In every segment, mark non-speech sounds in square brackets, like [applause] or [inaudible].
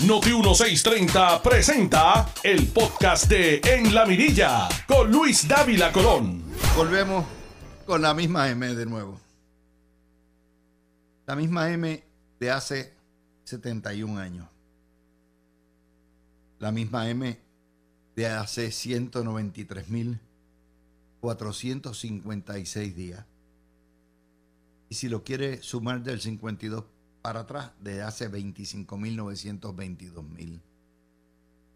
Noti 1630 presenta el podcast de En la Mirilla con Luis Dávila Colón. Volvemos con la misma M de nuevo. La misma M de hace 71 años. La misma M de hace 193.456 días. Y si lo quiere sumar del 52 para atrás, de hace 25.922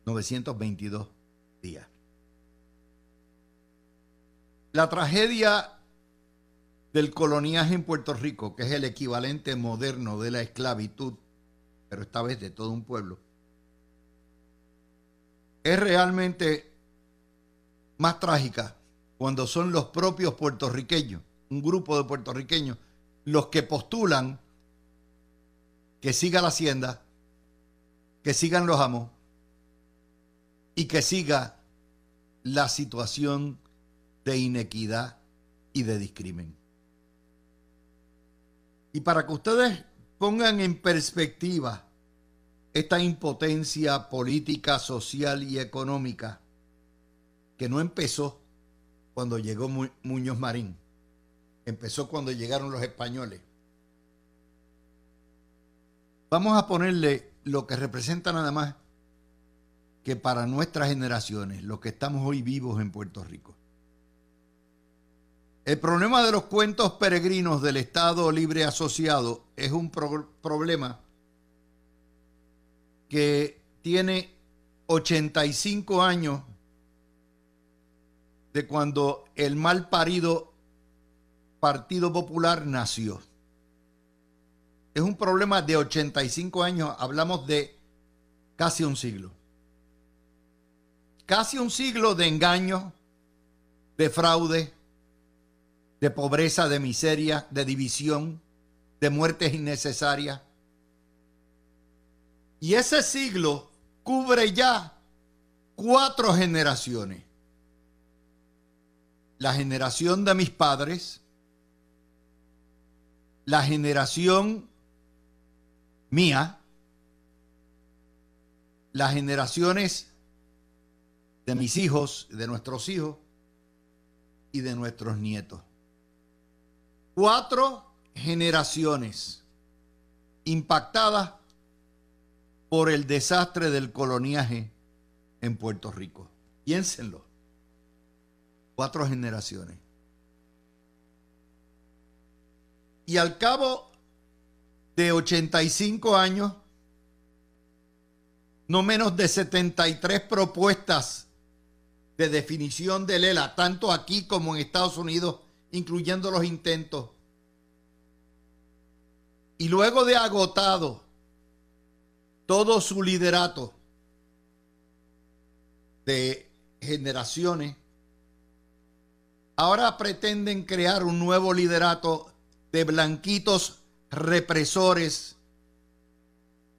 922 días. La tragedia del coloniaje en Puerto Rico, que es el equivalente moderno de la esclavitud, pero esta vez de todo un pueblo, es realmente más trágica cuando son los propios puertorriqueños, un grupo de puertorriqueños, los que postulan que siga la hacienda, que sigan los amos y que siga la situación de inequidad y de discrimen. Y para que ustedes pongan en perspectiva esta impotencia política, social y económica que no empezó cuando llegó Muñoz Marín, empezó cuando llegaron los españoles. Vamos a ponerle lo que representa nada más que para nuestras generaciones, los que estamos hoy vivos en Puerto Rico. El problema de los cuentos peregrinos del Estado Libre Asociado es un problema que tiene 85 años de cuando el mal parido Partido Popular nació. Es un problema de 85 años, hablamos de casi un siglo. Casi un siglo de engaño, de fraude, de pobreza, de miseria, de división, de muertes innecesarias. Y ese siglo cubre ya cuatro generaciones. La generación de mis padres, la generación mía, las generaciones de mis hijos, de nuestros hijos y de nuestros nietos. Cuatro generaciones impactadas por el desastre del coloniaje en Puerto Rico. Piénsenlo. Cuatro generaciones. Y al cabo de 85 años, no menos de 73 propuestas de definición de Lela, tanto aquí como en Estados Unidos, incluyendo los intentos. Y luego de agotado todo su liderato de generaciones, ahora pretenden crear un nuevo liderato de blanquitos represores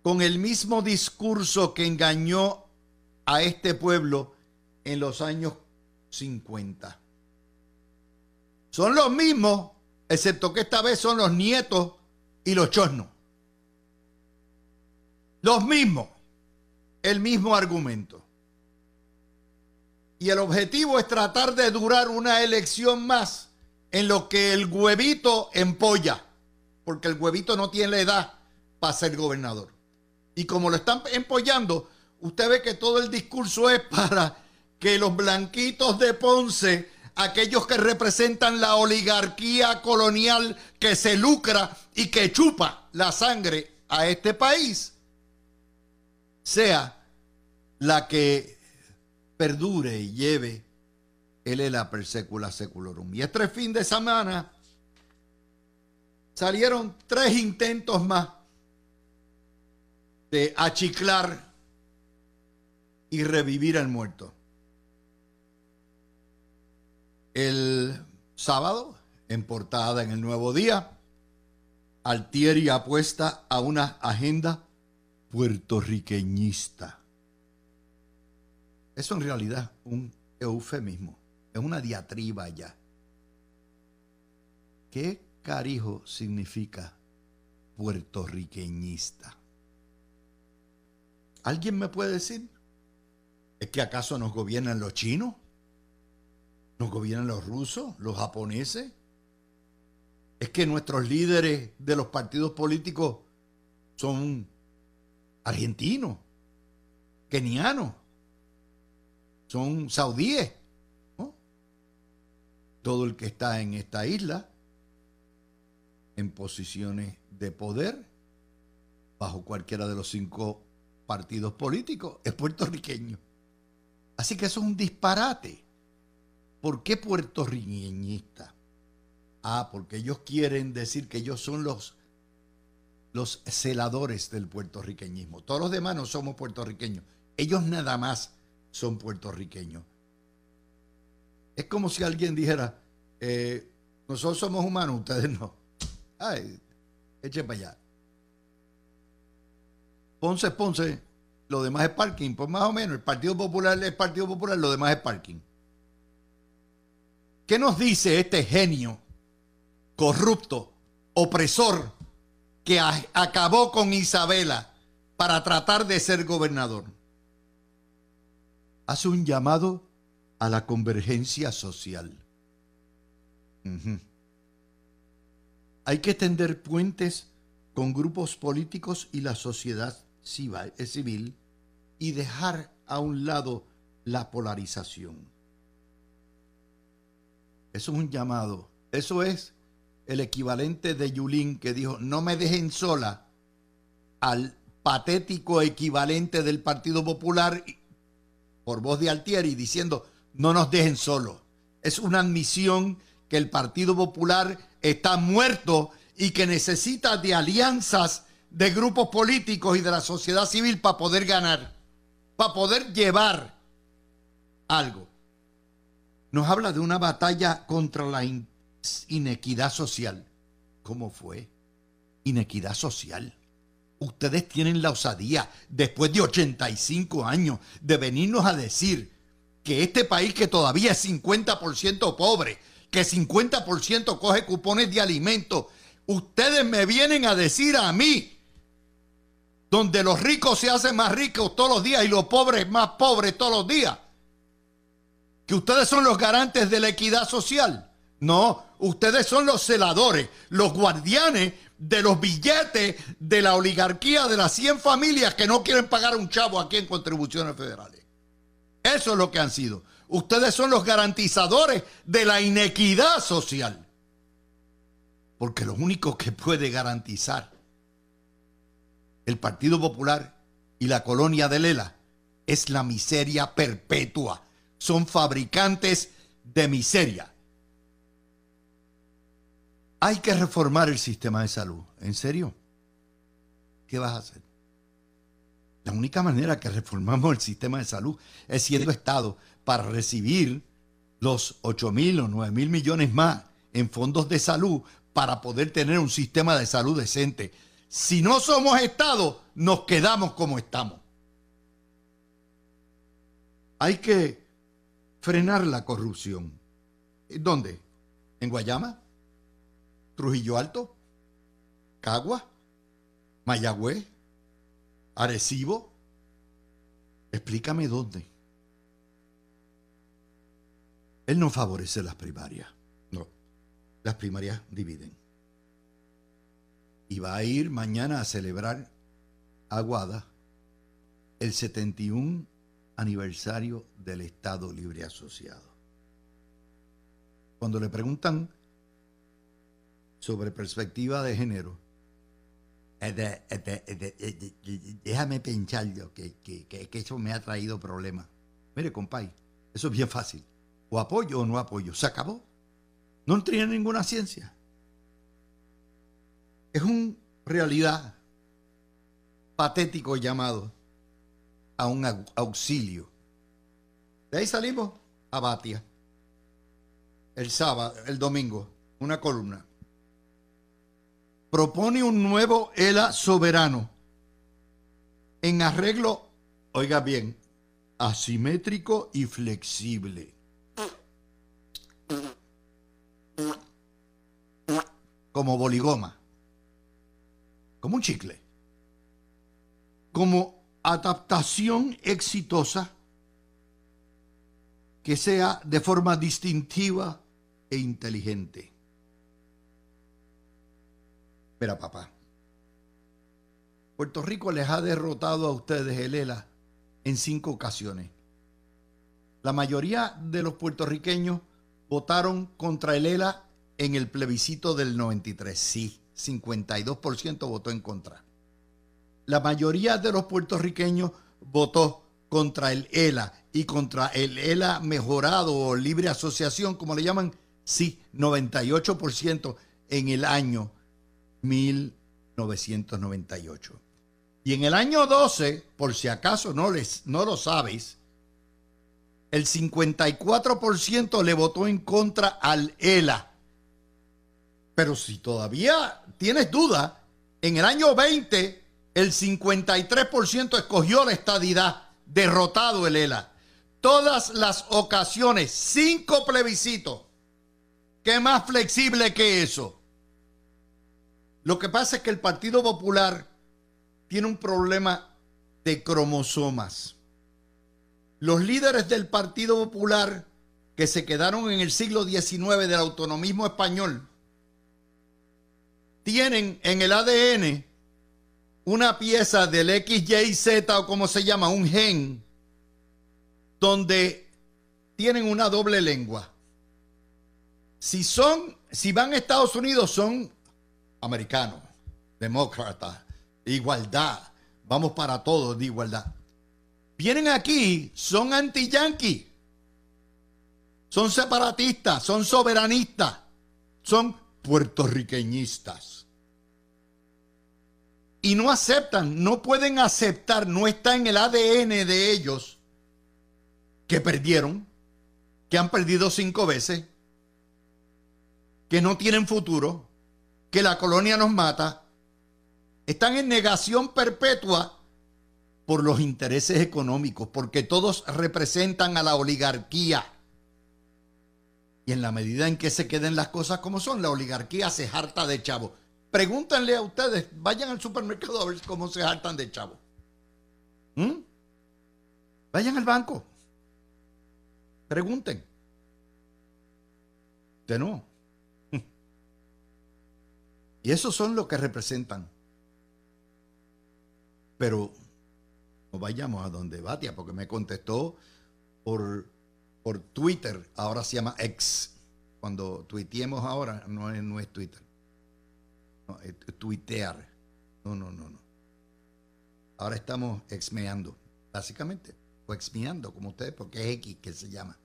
con el mismo discurso que engañó a este pueblo en los años 50. Son los mismos, excepto que esta vez son los nietos y los chosnos. Los mismos, el mismo argumento. Y el objetivo es tratar de durar una elección más en lo que el huevito empolla porque el huevito no tiene la edad para ser gobernador. Y como lo están empollando, usted ve que todo el discurso es para que los blanquitos de Ponce, aquellos que representan la oligarquía colonial que se lucra y que chupa la sangre a este país, sea la que perdure y lleve el la persecula seculorum. Y este fin de semana salieron tres intentos más de achiclar y revivir al muerto. El sábado, en portada en el Nuevo Día, Altieri apuesta a una agenda puertorriqueñista. Eso en realidad un eufemismo, es una diatriba ya. ¿Qué carijo significa puertorriqueñista. ¿Alguien me puede decir? ¿Es que acaso nos gobiernan los chinos? ¿Nos gobiernan los rusos? ¿Los japoneses? ¿Es que nuestros líderes de los partidos políticos son argentinos, kenianos, son saudíes? Todo el que está en esta isla, en posiciones de poder, bajo cualquiera de los cinco partidos políticos, es puertorriqueño. Así que eso es un disparate. ¿Por qué puertorriqueñista? Ah, porque ellos quieren decir que ellos son los, los celadores del puertorriqueñismo. Todos los demás no somos puertorriqueños. Ellos nada más son puertorriqueños. Es como si alguien dijera, eh, nosotros somos humanos, ustedes no. Ay, echen para allá. Ponce es Ponce, lo demás es parking. Pues más o menos, el Partido Popular es Partido Popular, lo demás es parking. ¿Qué nos dice este genio corrupto, opresor, que acabó con Isabela para tratar de ser gobernador? Hace un llamado a la convergencia social. Hay que tender puentes con grupos políticos y la sociedad eh, civil y dejar a un lado la polarización. Eso es un llamado. Eso es el equivalente de Yulín que dijo, no me dejen sola al patético equivalente del Partido Popular por voz de Altieri diciendo, no nos dejen solos. Es una admisión que el Partido Popular está muerto y que necesita de alianzas de grupos políticos y de la sociedad civil para poder ganar, para poder llevar algo. Nos habla de una batalla contra la inequidad social. ¿Cómo fue? Inequidad social. Ustedes tienen la osadía, después de 85 años, de venirnos a decir que este país que todavía es 50% pobre, que 50% coge cupones de alimentos, ustedes me vienen a decir a mí donde los ricos se hacen más ricos todos los días y los pobres más pobres todos los días. Que ustedes son los garantes de la equidad social. No, ustedes son los celadores, los guardianes de los billetes de la oligarquía de las 100 familias que no quieren pagar un chavo aquí en contribuciones federales. Eso es lo que han sido. Ustedes son los garantizadores de la inequidad social. Porque lo único que puede garantizar el Partido Popular y la colonia de Lela es la miseria perpetua. Son fabricantes de miseria. Hay que reformar el sistema de salud. ¿En serio? ¿Qué vas a hacer? La única manera que reformamos el sistema de salud es siendo Estado para recibir los 8 mil o 9 mil millones más en fondos de salud para poder tener un sistema de salud decente si no somos Estado, nos quedamos como estamos. Hay que frenar la corrupción. ¿Dónde? ¿En Guayama? ¿Trujillo Alto? ¿Cagua? ¿Mayagüez? ¿Arecibo? Explícame dónde. Él no favorece las primarias. No. Las primarias dividen y va a ir mañana a celebrar Aguada el 71 aniversario del Estado Libre Asociado. Cuando le preguntan sobre perspectiva de género, déjame pensar yo que, que, eso me ha traído problemas. Mire, compay, eso es bien fácil. O apoyo o no apoyo. Se acabó. No tiene ninguna ciencia es un realidad patético llamado a un auxilio. De ahí salimos a Batia. El sábado, el domingo, una columna. Propone un nuevo ELA soberano en arreglo, oiga bien, asimétrico y flexible. Como boligoma como un chicle, como adaptación exitosa que sea de forma distintiva e inteligente. Mira, papá, Puerto Rico les ha derrotado a ustedes el ELA en cinco ocasiones. La mayoría de los puertorriqueños votaron contra el en el plebiscito del 93. Sí, 52% votó en contra. La mayoría de los puertorriqueños votó contra el ELA y contra el ELA mejorado o libre asociación, como le llaman, sí, 98% en el año 1998. Y en el año 12, por si acaso no, les, no lo sabes, el 54% le votó en contra al ELA. Pero si todavía tienes duda, en el año 20 el 53% escogió la estadidad, derrotado el ELA. Todas las ocasiones, cinco plebiscitos. ¿Qué más flexible que eso? Lo que pasa es que el Partido Popular tiene un problema de cromosomas. Los líderes del Partido Popular que se quedaron en el siglo XIX del autonomismo español tienen en el ADN una pieza del XYZ o como se llama, un gen, donde tienen una doble lengua. Si son, si van a Estados Unidos, son americanos, demócratas, igualdad, vamos para todos de igualdad. Vienen aquí, son anti-yanqui, son separatistas, son soberanistas, son puertorriqueñistas. Y no aceptan, no pueden aceptar, no está en el ADN de ellos que perdieron, que han perdido cinco veces, que no tienen futuro, que la colonia nos mata, están en negación perpetua por los intereses económicos, porque todos representan a la oligarquía. Y en la medida en que se queden las cosas como son, la oligarquía se harta de chavo. Pregúntenle a ustedes, vayan al supermercado a ver cómo se hartan de chavo. ¿Mm? Vayan al banco. Pregunten. De no. [laughs] Y esos son los que representan. Pero no vayamos a donde Batia, porque me contestó por, por Twitter, ahora se llama X. Cuando tuiteemos ahora, no es, no es Twitter. No, es tuitear. No, no, no, no. Ahora estamos exmeando, básicamente. O exmeando, como ustedes, porque es X que se llama.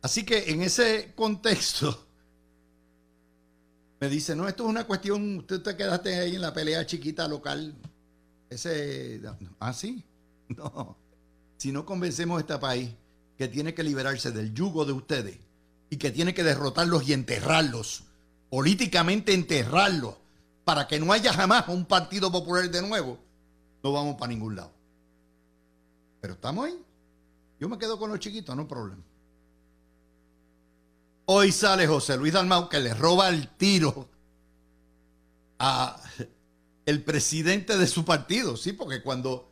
Así que en ese contexto, me dice, no, esto es una cuestión, usted te quedaste ahí en la pelea chiquita local. Ese, ah, sí, [laughs] no. Si no convencemos a este país que tiene que liberarse del yugo de ustedes y que tiene que derrotarlos y enterrarlos, políticamente enterrarlos, para que no haya jamás un partido popular de nuevo, no vamos para ningún lado. Pero estamos ahí. Yo me quedo con los chiquitos, no problema. Hoy sale José Luis Dalmau que le roba el tiro a el presidente de su partido, sí, porque cuando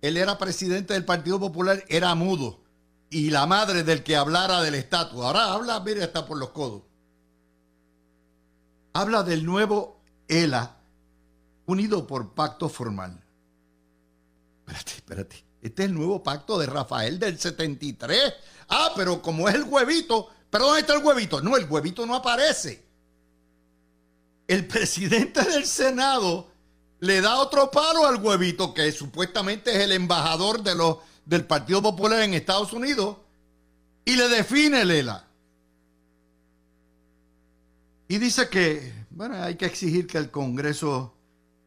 él era presidente del Partido Popular era mudo y la madre del que hablara del estatus. Ahora habla, mire, está por los codos. Habla del nuevo ELA unido por pacto formal. Espérate, espérate. Este es el nuevo pacto de Rafael del 73. Ah, pero como es el huevito, ¿Pero dónde está el huevito? No, el huevito no aparece. El presidente del Senado le da otro palo al huevito, que supuestamente es el embajador de los, del Partido Popular en Estados Unidos, y le define el ELA. Y dice que, bueno, hay que exigir que el Congreso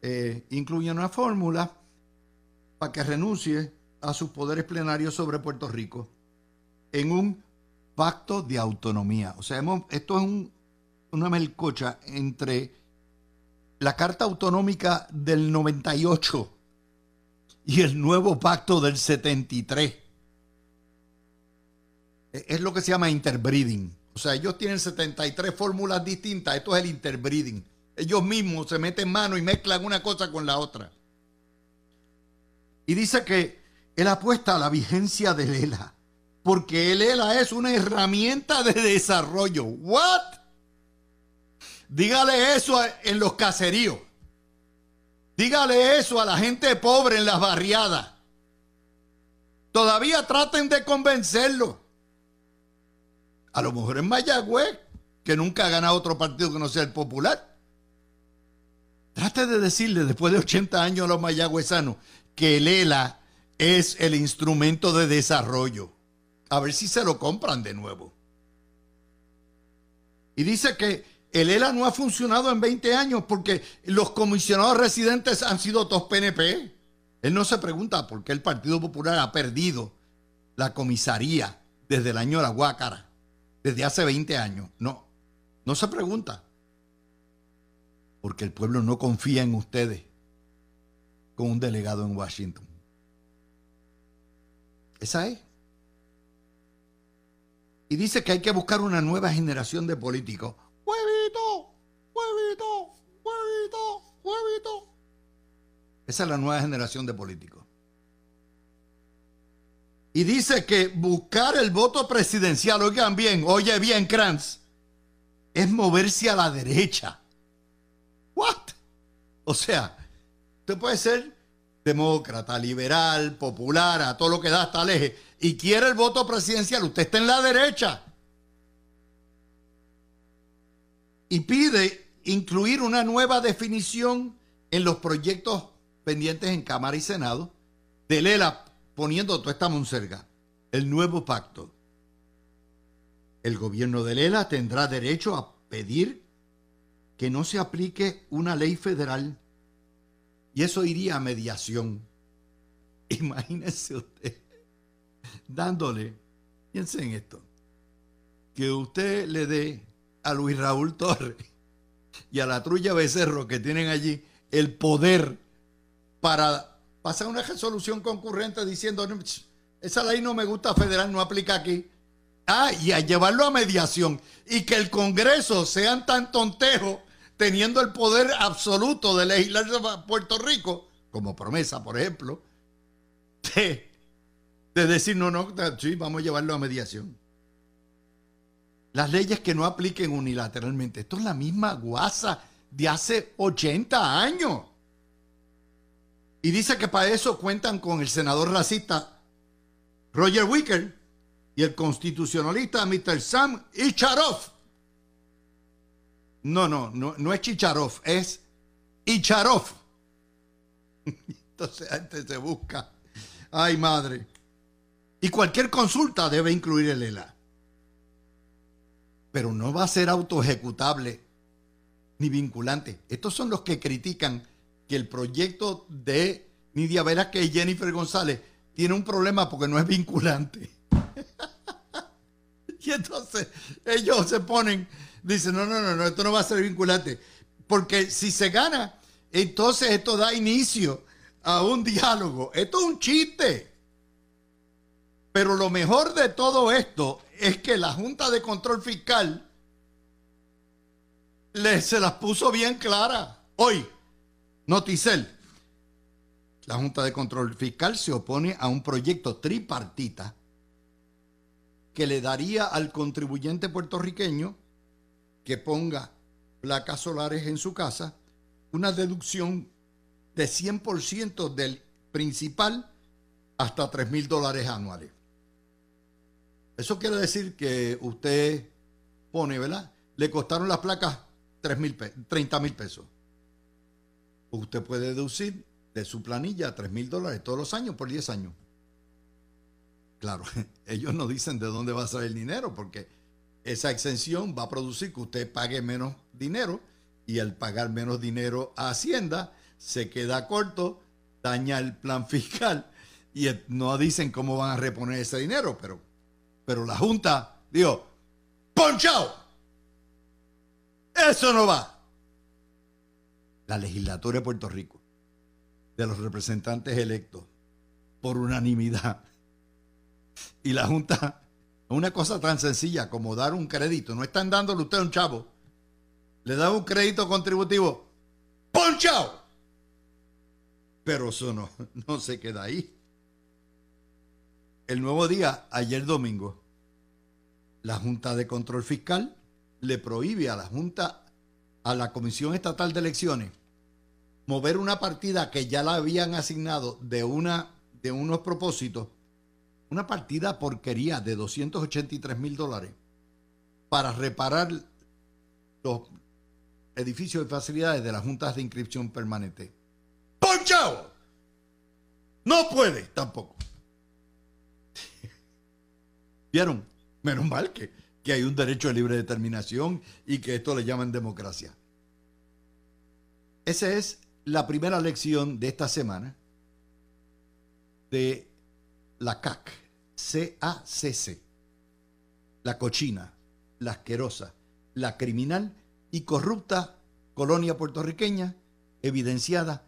eh, incluya una fórmula para que renuncie a sus poderes plenarios sobre Puerto Rico en un pacto de autonomía. O sea, esto es una melcocha entre la Carta Autonómica del 98 y el nuevo pacto del 73. E, es lo que se llama interbreeding. O sea, ellos tienen 73 fórmulas distintas. Esto es el interbreeding. Ellos mismos se meten mano y mezclan una cosa con la otra. Y dice que él apuesta a la vigencia del ELA, porque el ELA es una herramienta de desarrollo. ¿What? Dígale eso en los caseríos. Dígale eso a la gente pobre en las barriadas. Todavía traten de convencerlo. A lo mejor en Mayagüez, que nunca ha ganado otro partido que no sea el popular. Trate de decirle después de 80 años a los mayagüezanos que el ELA es el instrumento de desarrollo. A ver si se lo compran de nuevo. Y dice que el ELA no ha funcionado en 20 años porque los comisionados residentes han sido todos PNP. Él no se pregunta por qué el Partido Popular ha perdido la comisaría desde el año de la Guácara, desde hace 20 años. No, no se pregunta. Porque el pueblo no confía en ustedes con un delegado en Washington. Esa es. Y dice que hay que buscar una nueva generación de políticos. ¡Huevito! ¡Huevito! Esa es la nueva generación de políticos. Y dice que buscar el voto presidencial, oigan bien, oye bien, Kranz, es moverse a la derecha. ¿What? O sea, usted puede ser demócrata, liberal, popular, a todo lo que da hasta el eje, y quiere el voto presidencial, usted está en la derecha. Y pide incluir una nueva definición en los proyectos pendientes en Cámara y Senado de Lela poniendo toda esta monserga. El nuevo pacto. El gobierno de Lela tendrá derecho a pedir que no se aplique una ley federal y eso iría a mediación. [laughs] Imagínese usted dándole, piensen en esto, que usted le dé a Luis Raúl Torres y a la trulla Becerro que tienen allí el poder para pasar una resolución concurrente diciendo, esa ley no me gusta federal, no aplica aquí. Ah, y a llevarlo a mediación y que el Congreso sean tan tontejos teniendo el poder absoluto de legislar a Puerto Rico, como promesa, por ejemplo, [laughs] de, de decir, no, no, sí, vamos a llevarlo a mediación. Las leyes que no apliquen unilateralmente. Esto es la misma guasa de hace 80 años. Y dice que para eso cuentan con el senador racista Roger Wicker y el constitucionalista Mr. Sam Icharov. No, no, no, no es Chicharov, es Icharov. [laughs] Entonces antes se busca. Ay, madre. Y cualquier consulta debe incluir el ELA. Pero no va a ser autoejecutable ni vinculante. Estos son los que critican que el proyecto de Nidia Vera que Jennifer González tiene un problema porque no es vinculante. [laughs] y entonces ellos se ponen dice, no, no, no, no, esto no va a ser vinculante. Porque si se gana, entonces esto da inicio a un diálogo. Esto es un chiste. Pero lo mejor de todo esto es que la Junta de Control Fiscal le, se las puso bien claras. Hoy, Noticel, la Junta de Control Fiscal se opone a un proyecto tripartita que le daría al contribuyente puertorriqueño que ponga placas solares en su casa una deducción de 100% del principal hasta 3 mil dólares anuales. Eso quiere decir que usted pone, ¿verdad? Le costaron las placas 30 mil pesos. Usted puede deducir de su planilla 3 mil dólares todos los años por 10 años. Claro, [laughs] ellos no dicen de dónde va a salir el dinero porque esa exención va a producir que usted pague menos dinero y al pagar menos dinero a Hacienda se queda corto, daña el plan [laughs] fiscal y no dicen cómo van a reponer ese dinero, pero, pero la Junta dijo, ¡ponchao! Eso no va. La legislatura de Puerto Rico, de los representantes electos, por unanimidad, [laughs] y la Junta una cosa tan sencilla como dar un crédito. No están dándole usted a un chavo. Le da un crédito contributivo. ¡Ponchao! Pero eso no, [laughs] no se queda ahí. El nuevo día, ayer domingo, la Junta de Control Fiscal le prohíbe a la Junta, a la Comisión Estatal de Elecciones, mover una partida que ya la habían asignado de, una, de unos propósitos, una partida porquería de 283 mil dólares para reparar los edificios y facilidades de las juntas de inscripción permanente. ¡Ponchao! No puede tampoco. [laughs] ¿Vieron? Menos mal que, que hay un derecho de libre determinación y que esto le llaman democracia. Esa es la primera lección de esta semana de la CAC, C-A-C-C, la cochina, la asquerosa, la criminal y corrupta colonia puertorriqueña, evidenciada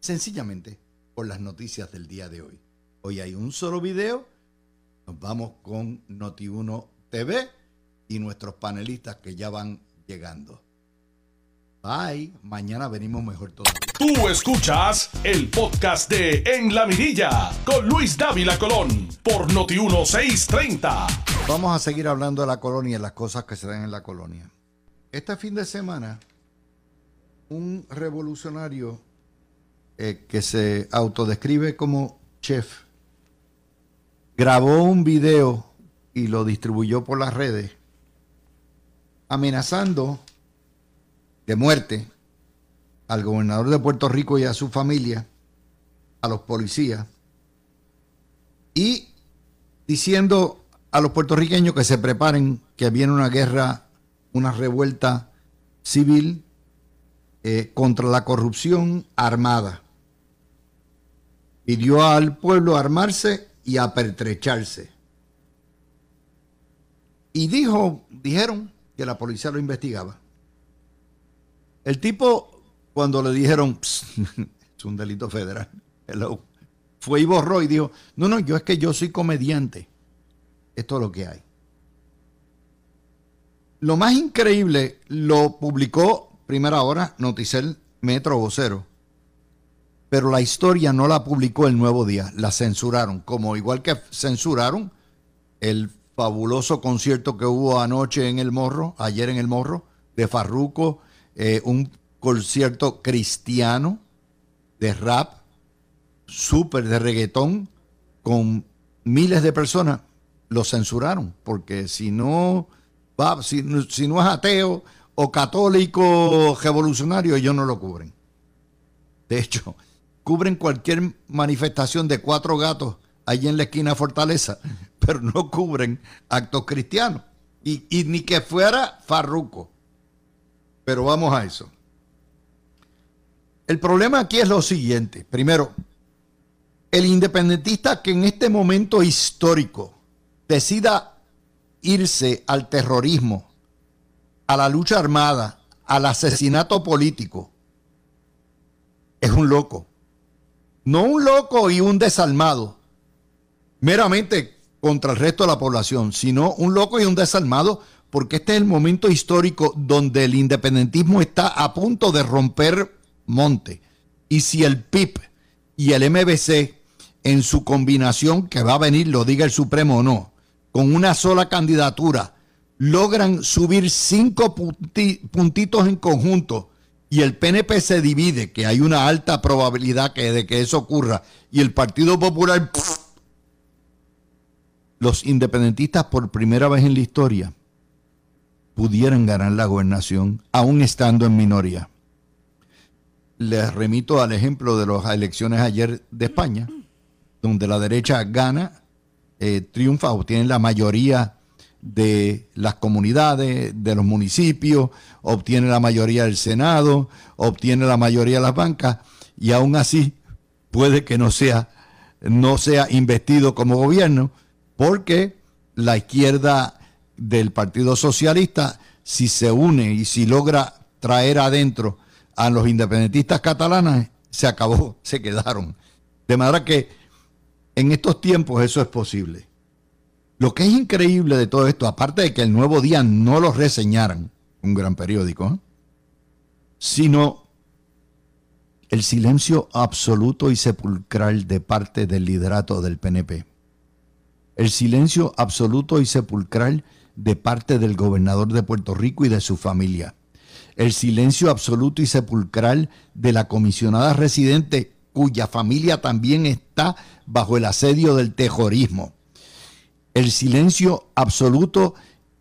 sencillamente por las noticias del día de hoy. Hoy hay un solo video, nos vamos con Noti1 TV y nuestros panelistas que ya van llegando. Bye, mañana venimos mejor todos. Tú escuchas el podcast de En la Mirilla con Luis Dávila Colón por Noti1 630. Vamos a seguir hablando de la colonia y las cosas que se dan en la colonia. Este fin de semana, un revolucionario eh, que se autodescribe como chef grabó un video y lo distribuyó por las redes amenazando de muerte al gobernador de Puerto Rico y a su familia, a los policías, y diciendo a los puertorriqueños que se preparen, que viene una guerra una revuelta civil eh, contra la corrupción armada. Pidió al pueblo armarse y a pertrecharse. Y dijo, dijeron que la policía lo investigaba. El tipo, cuando le dijeron, [laughs] es un delito federal, fue y borró y dijo, no, no, yo es que yo soy comediante. Esto es lo que hay. Lo más increíble lo publicó primera hora Noticel Metro Vocero. Pero la historia no la publicó el nuevo día, la censuraron, como igual que censuraron el fabuloso concierto que hubo anoche en el Morro, ayer en el Morro, de Farruco, eh, un concierto cristiano de rap, súper de reggaetón, con miles de personas, lo censuraron, porque si no si, no es ateo o católico revolucionario, ellos no lo cubren. De hecho, cubren cualquier manifestación de cuatro gatos allí en la esquina Fortaleza, pero no cubren actos cristianos. Y, y ni que fuera farruco. Pero vamos a eso. El problema aquí es lo siguiente. Primero, el independentista que en este momento histórico decida irse al terrorismo, a la lucha armada, al asesinato político, es un loco. No un loco y un desalmado, meramente contra el resto de la población, sino un loco y un desalmado porque este es el momento histórico donde el independentismo está a punto de romper monte. Y si el PIB y el MBC en su combinación que va a venir, lo diga el Supremo o no, con una sola candidatura logran subir cinco puntitos en conjunto y el PNP se divide, que hay una alta probabilidad que, de que eso ocurra, y el Partido Popular, los independentistas por primera vez en la historia pudieran ganar la gobernación, aún estando en minoría. Les remito al ejemplo de las elecciones ayer de España, donde la derecha gana eh, triunfa o tienen la mayoría de las comunidades, de los municipios, obtiene la mayoría del Senado, obtiene la mayoría de las bancas y aún así puede que no sea, no sea investido como gobierno porque la izquierda del Partido Socialista, si se une y si logra traer adentro a los independentistas catalanes, se acabó, [laughs] se quedaron. De manera que en estos tiempos eso es posible. Lo que es increíble de todo esto, aparte de que el Nuevo Día no lo reseñaran, un gran periódico, ¿eh? sino el silencio absoluto y sepulcral de parte del liderato del PNP. El silencio absoluto y sepulcral de parte del gobernador de Puerto Rico y de su familia. El silencio absoluto y sepulcral de la comisionada residente cuya familia también está bajo el asedio del terrorismo. El silencio absoluto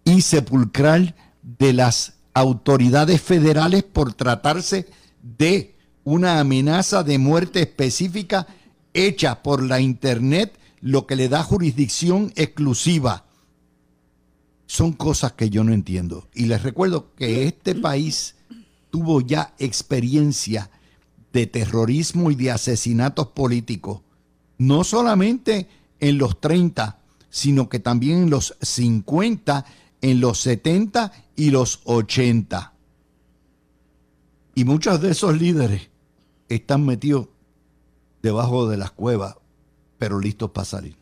y sepulcral de las autoridades federales por tratarse de una amenaza de muerte específica hecha por la Internet, lo que le da jurisdicción exclusiva. Son cosas que yo no entiendo. Y les recuerdo que este país tuvo ya experiencia de terrorismo y de asesinatos políticos, no solamente en los 30, sino que también en los 50, en los 70 y los 80. Y muchos de esos líderes están metidos debajo de las cuevas, pero listos para salir.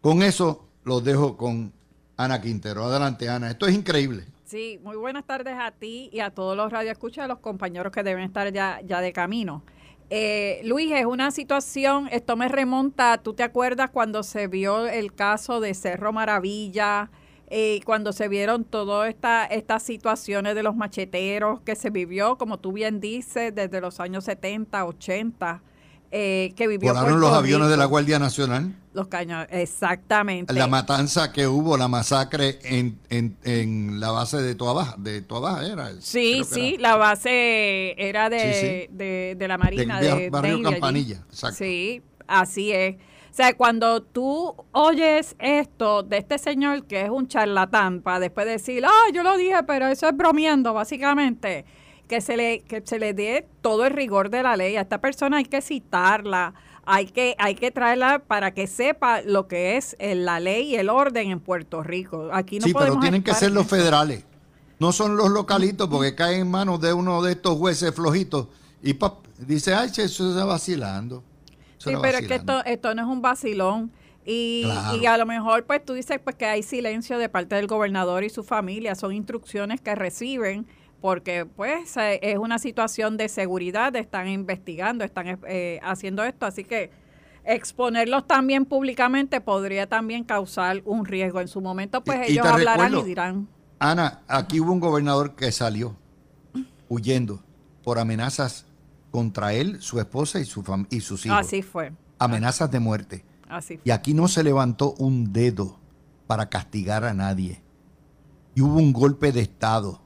Con eso los dejo con Ana Quintero. Adelante, Ana. Esto es increíble. Sí, muy buenas tardes a ti y a todos los radioescuchas, a los compañeros que deben estar ya, ya de camino. Eh, Luis, es una situación, esto me remonta, ¿tú te acuerdas cuando se vio el caso de Cerro Maravilla? Eh, cuando se vieron todas esta, estas situaciones de los macheteros que se vivió, como tú bien dices, desde los años 70, 80, eh, que vivió Volaron los aviones de la Guardia Nacional. Los cañones, exactamente. La matanza que hubo, la masacre en, en, en la base de Toa de Toa era. sí, sí, la base era de, de, la Marina. De, barrio Campanilla, exacto. Sí, así es. O sea, cuando tú oyes esto de este señor que es un charlatán, para después decir, ah, yo lo dije, pero eso es bromeando, básicamente, que se le, que se le dé todo el rigor de la ley. A esta persona hay que citarla, hay que, hay que traerla para que sepa lo que es la ley y el orden en Puerto Rico. Aquí no sí, pero tienen que ser los federales. No son los localitos porque caen en manos de uno de estos jueces flojitos y dice, ay, eso está vacilando. Sí, pero es que esto, esto no es un vacilón. Y, y, a lo mejor pues tú dices pues que hay silencio de parte del gobernador y su familia, son instrucciones que reciben porque pues eh, es una situación de seguridad, están investigando, están eh, haciendo esto, así que exponerlos también públicamente podría también causar un riesgo. En su momento pues ellos hablarán y dirán. Ana, aquí hubo un gobernador que salió huyendo por amenazas contra él, su esposa y, su y sus hijos. Así fue. Amenazas de muerte. Así fue. Y aquí no se levantó un dedo para castigar a nadie. Y hubo un golpe de Estado.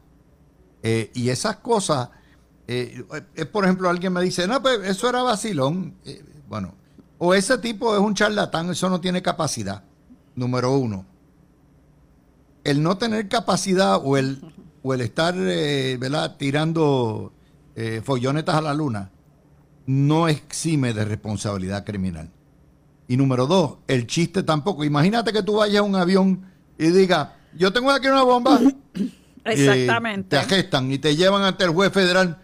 Eh, y esas cosas, eh, eh, por ejemplo, alguien me dice, no, pues eso era vacilón. bueno, o ese tipo es un charlatán, eso no tiene capacidad. Número uno. El no tener capacidad o el, o el estar, ¿verdad?, tirando eh, follonetas a la luna, no exime de responsabilidad criminal. Y número dos, el chiste tampoco. Imagínate que tú vayas a un avión y digas, yo tengo aquí una bomba. Exactamente. te agestan y te llevan ante el juez federal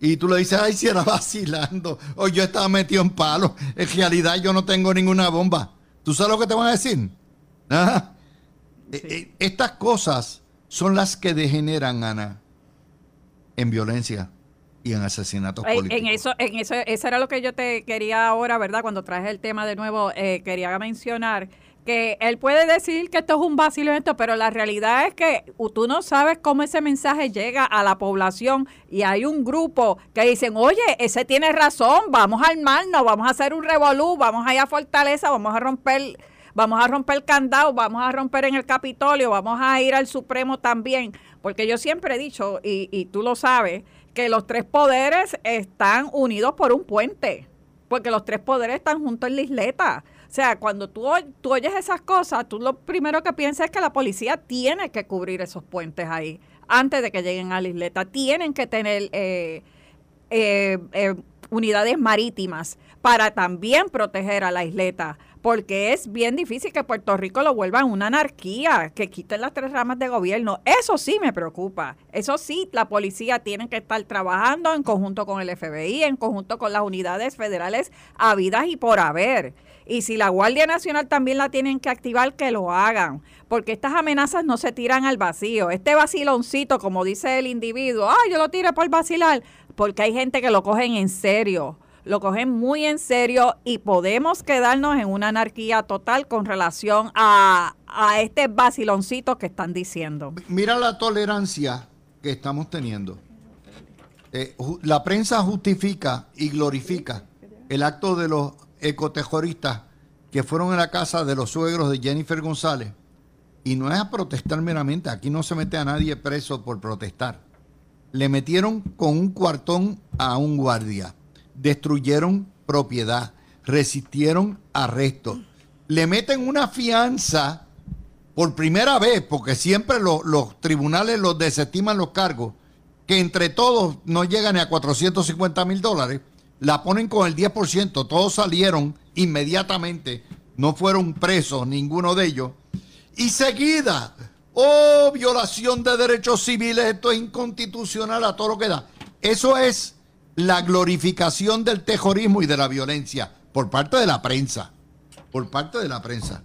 y tú le dices, ay, si era vacilando, o yo estaba metido en palo. En realidad yo no tengo ninguna bomba. ¿Tú sabes lo que te van a decir? ¿Ah? Eh, eh, estas cosas son las que degeneran, Ana, en violencia y en asesinatos políticos. En eso, en eso, eso era lo que yo te quería ahora, ¿verdad? Cuando traje el tema de nuevo, eh, quería mencionar que él puede decir que esto es un vacilamiento, pero la realidad es que tú no sabes cómo ese mensaje llega a la población y hay un grupo que dicen, oye, ese tiene razón, vamos a armarnos, vamos a hacer un revolú, vamos a ir a Fortaleza, vamos a romper vamos a romper el candado, vamos a romper en el Capitolio, vamos a ir al Supremo también, porque yo siempre he dicho, y, y tú lo sabes, que los tres poderes están unidos por un puente, porque los tres poderes están juntos en la isleta. O sea, cuando tú, tú oyes esas cosas, tú lo primero que piensas es que la policía tiene que cubrir esos puentes ahí antes de que lleguen a la isleta. Tienen que tener eh, eh, eh, unidades marítimas para también proteger a la isleta porque es bien difícil que Puerto Rico lo vuelva una anarquía, que quiten las tres ramas de gobierno. Eso sí me preocupa. Eso sí, la policía tiene que estar trabajando en conjunto con el FBI, en conjunto con las unidades federales habidas y por haber. Y si la Guardia Nacional también la tienen que activar, que lo hagan, porque estas amenazas no se tiran al vacío. Este vaciloncito, como dice el individuo, ah, yo lo tiré por vacilar, porque hay gente que lo cogen en serio lo cogen muy en serio y podemos quedarnos en una anarquía total con relación a, este vaciloncito que están diciendo. Mira la tolerancia que estamos teniendo. Eh, la prensa justifica y glorifica el acto de los ecotejoristas que fueron a la casa de los suegros de Jennifer González. Y no es a protestar meramente, aquí no se mete a nadie preso por protestar. Le metieron con un cuartón a un guardia destruyeron propiedad, resistieron arresto, le meten una fianza por primera vez, porque siempre los tribunales los desestiman los cargos, que entre todos no llegan ni a 450 mil dólares, la ponen con el 10%, todos salieron inmediatamente, no fueron presos ninguno de ellos, y seguida, oh, violación de derechos civiles, esto es inconstitucional a todo lo que da. Eso es la glorificación del terrorismo y de la violencia por parte de la prensa. Por parte de la prensa.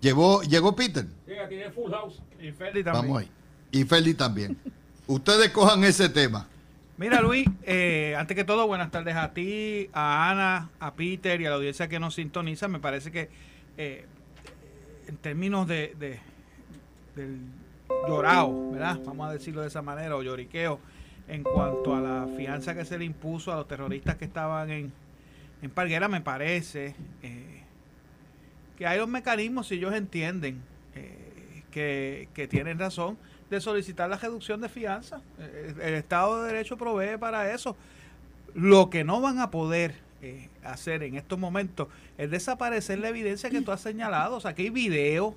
Llegó, llegó Peter. Llega, tiene Full House. Y Feli también. Vamos ahí. Y Feli también. Ustedes cojan ese tema. Mira, Luis, eh, antes que todo, buenas tardes a ti, a Ana, a Peter y a la audiencia que nos sintoniza. Me parece que eh, en términos de, de, del llorado, ¿verdad? Vamos a decirlo de esa manera, o lloriqueo en cuanto a la fianza que se le impuso a los terroristas que estaban en, en Parguera, me parece eh, que hay los mecanismos, si ellos entienden eh, que, que, tienen razón, de solicitar la reducción de fianza. Eh, el, Estado de Derecho provee para eso. Lo que no van a poder hacer en estos momentos es desaparecer la evidencia que tú has señalado. O sea, aquí hay video,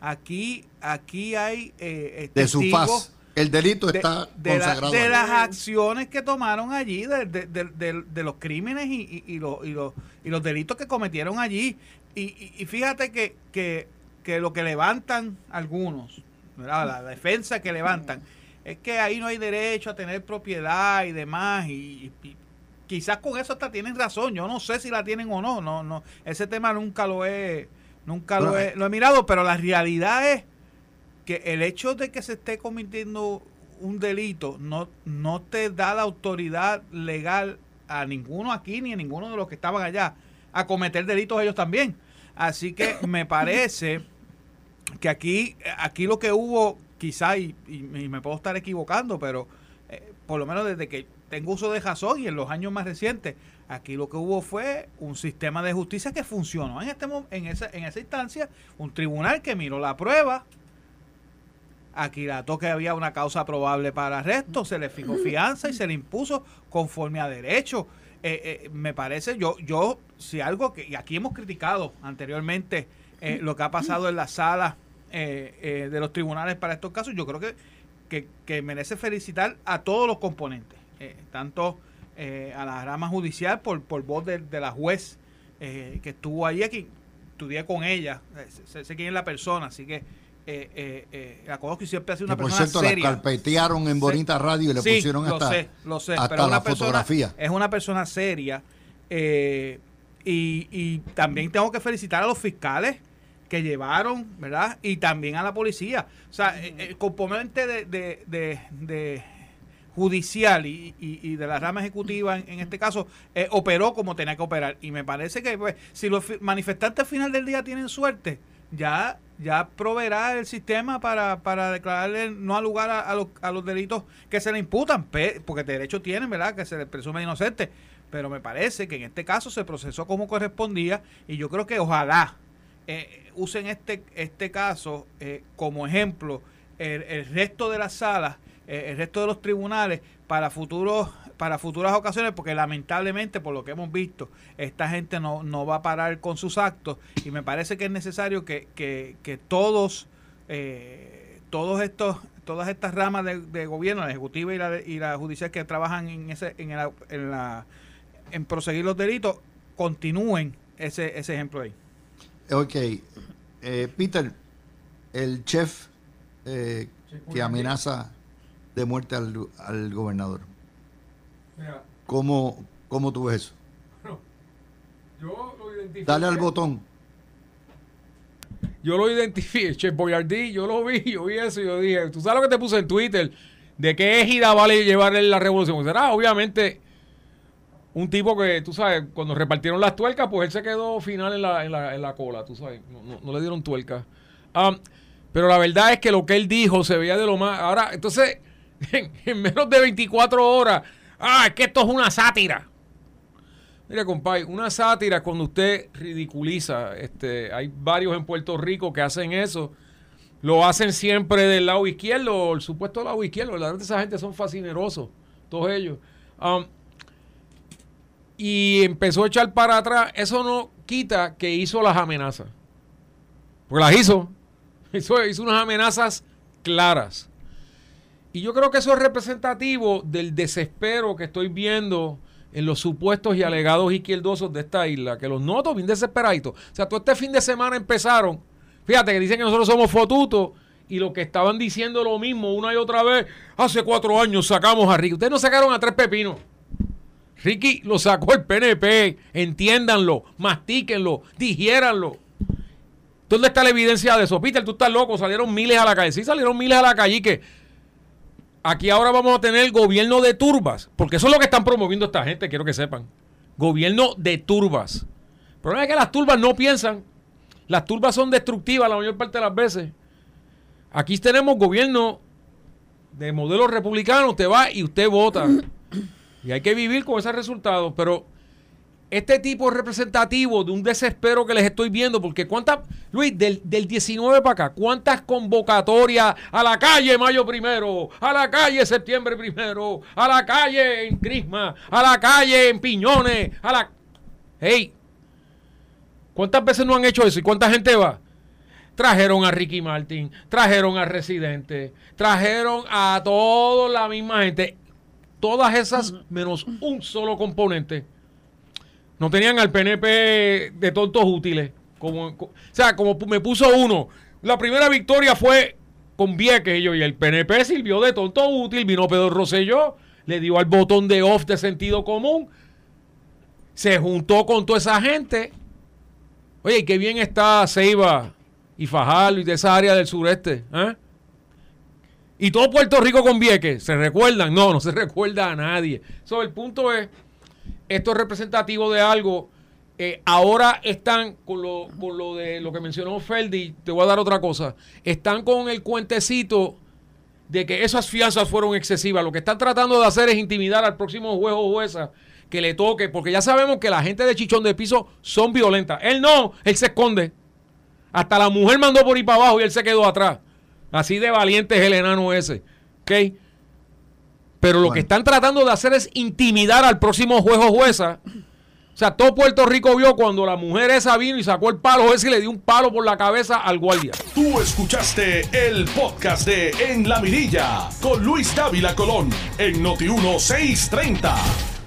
aquí, aquí hay de su faz el delito está de, consagrado. de las acciones que tomaron allí, de, los crímenes y, los, y, los, delitos que cometieron allí. Y, fíjate que, que, lo que levantan algunos, la defensa que levantan, es que ahí no hay derecho a tener propiedad y demás. Y, quizás con eso hasta tienen razón. Yo no sé si la tienen o no. no, no Ese tema nunca lo he, nunca lo he, lo he mirado, pero la realidad es que el hecho de que se esté cometiendo un delito no, no te da la autoridad legal a ninguno aquí ni a ninguno de los que estaban allá a cometer delitos ellos también. Así que me [laughs] parece que aquí, aquí lo que hubo, quizá, y, me puedo estar equivocando, pero eh, por lo menos desde que tengo uso de razón y en los años más recientes, aquí lo que hubo fue un sistema de justicia que funcionó en, este, en, esa, en esa instancia, un tribunal que miró la prueba, Aquirato que había una causa probable para arresto, se le fijó fianza y se le impuso conforme a derecho. Eh, eh, me parece, yo, yo, si algo que, y aquí hemos criticado anteriormente eh, lo que ha pasado en la sala de los tribunales para estos casos, yo creo que, que, merece felicitar a todos los componentes, tanto a la rama judicial por, por voz de, la juez que estuvo allí, aquí estudié con ella, sé, sé quién es la persona, así que eh, eh, eh, la conozco y siempre ha sido una que por cierto, la carpetearon en Bonita Radio y le pusieron hasta, lo sé, hasta la fotografía. Es una persona seria. Eh, y, también tengo que felicitar a los fiscales que llevaron, ¿verdad? Y también a la policía. O sea, el componente de, judicial y, de la rama ejecutiva, en, este caso, operó como tenía que operar. Y me parece que pues, si los manifestantes al final del día tienen suerte, ya ya proveerá el sistema para, para declararle no al lugar a, los, a los delitos que se le imputan, porque de derecho tienen, ¿verdad?, que se le presume inocente. Pero me parece que en este caso se procesó como correspondía y yo creo que ojalá eh, usen este, este caso eh, como ejemplo el, el, resto de las salas, eh, el resto de los tribunales para futuros para futuras ocasiones, porque lamentablemente, por lo que hemos visto, esta gente no, no va a parar con sus actos y me parece que es necesario que, que, todos, eh, todos estos, todas estas ramas de, gobierno, la ejecutiva y la, y la judicial que trabajan en, ese, en, en, la, en proseguir los delitos, continúen ese, ese ejemplo ahí. Ok. Eh, Peter, el chef eh, que amenaza de muerte al, al gobernador. ¿Cómo, ¿Cómo tú ves eso? Yo lo identifiqué. Dale al botón. Yo lo identifiqué, Che Boyardee, yo lo vi, yo vi eso y yo dije, tú sabes lo que te puse en Twitter, de qué égida vale llevarle la revolución. Será obviamente un tipo que, tú sabes, cuando repartieron las tuercas, pues él se quedó final en la, en la, en la cola, tú sabes, no, le dieron tuercas. Um, pero la verdad es que lo que él dijo se veía de lo más... Ahora, entonces, [laughs] en, menos de 24 horas, ah, es que esto es una sátira. Mira, compadre, una sátira cuando usted ridiculiza, este, hay varios en Puerto Rico que hacen eso, lo hacen siempre del lado izquierdo, el supuesto lado izquierdo, la verdad esa gente son fascinerosos, todos ellos. Y empezó a echar para atrás, eso no quita que hizo las amenazas. Porque las hizo. [laughs] Hizo, hizo unas amenazas claras. Y yo creo que eso es representativo del desespero que estoy viendo en los supuestos y alegados izquierdosos de esta isla, que los noto bien desesperaditos. O sea, todo este fin de semana empezaron, fíjate que dicen que nosotros somos fotutos y lo que estaban diciendo lo mismo una y otra vez, hace cuatro años sacamos a Ricky. Ustedes no sacaron a tres pepinos. Ricky lo sacó el PNP, entiéndanlo, mastíquenlo, digiéranlo. ¿Dónde está la evidencia de eso? Peter, tú estás loco, salieron miles a la calle. Sí, salieron miles a la calle y que aquí ahora vamos a tener gobierno de turbas, porque eso es lo que están promoviendo esta gente, quiero que sepan. Gobierno de turbas. El problema es que las turbas no piensan. Las turbas son destructivas la mayor parte de las veces. Aquí tenemos gobierno de modelo republicano, usted va y usted vota. Y hay que vivir con ese resultado, pero este tipo es representativo de un desespero que les estoy viendo, porque cuántas, Luis, del, 19 para acá, cuántas convocatorias a la calle mayo primero, a la calle septiembre primero, a la calle en Crisma, a la calle en Piñones, a la... Hey, ¿cuántas veces no han hecho eso y cuánta gente va? Trajeron a Ricky Martin, trajeron a Residente, trajeron a toda la misma gente, todas esas menos un solo componente no tenían al PNP de tontos útiles. Como, o sea, como me puso uno. La primera victoria fue con Vieques y yo, y el PNP sirvió de tonto útil. Vino Pedro Rosselló, le dio al botón de off de sentido común. Se juntó con toda esa gente. Oye, qué bien está Ceiba y Fajardo y de esa área del sureste. ¿eh? Y todo Puerto Rico con Vieques, ¿se recuerdan? No, no se [laughs] recuerda a nadie. So, el punto es esto es representativo de algo. Eh, ahora están con lo, con lo de lo que mencionó Feldi, te voy a dar otra cosa. Están con el cuentecito de que esas fianzas fueron excesivas. Lo que están tratando de hacer es intimidar al próximo juez o jueza que le toque, porque ya sabemos que la gente de Chichón de Piso son violentas. Él no, él se esconde. Hasta la mujer mandó por ir para abajo y él se quedó atrás. Así de valiente es el enano ese. ¿Ok? Pero lo que están tratando de hacer es intimidar al próximo juez o jueza. O sea, todo Puerto Rico vio cuando la mujer esa vino y sacó el palo ese y le dio un palo por la cabeza al guardia. Tú escuchaste el podcast de En la Mirilla con Luis Dávila Colón en Noti 1630.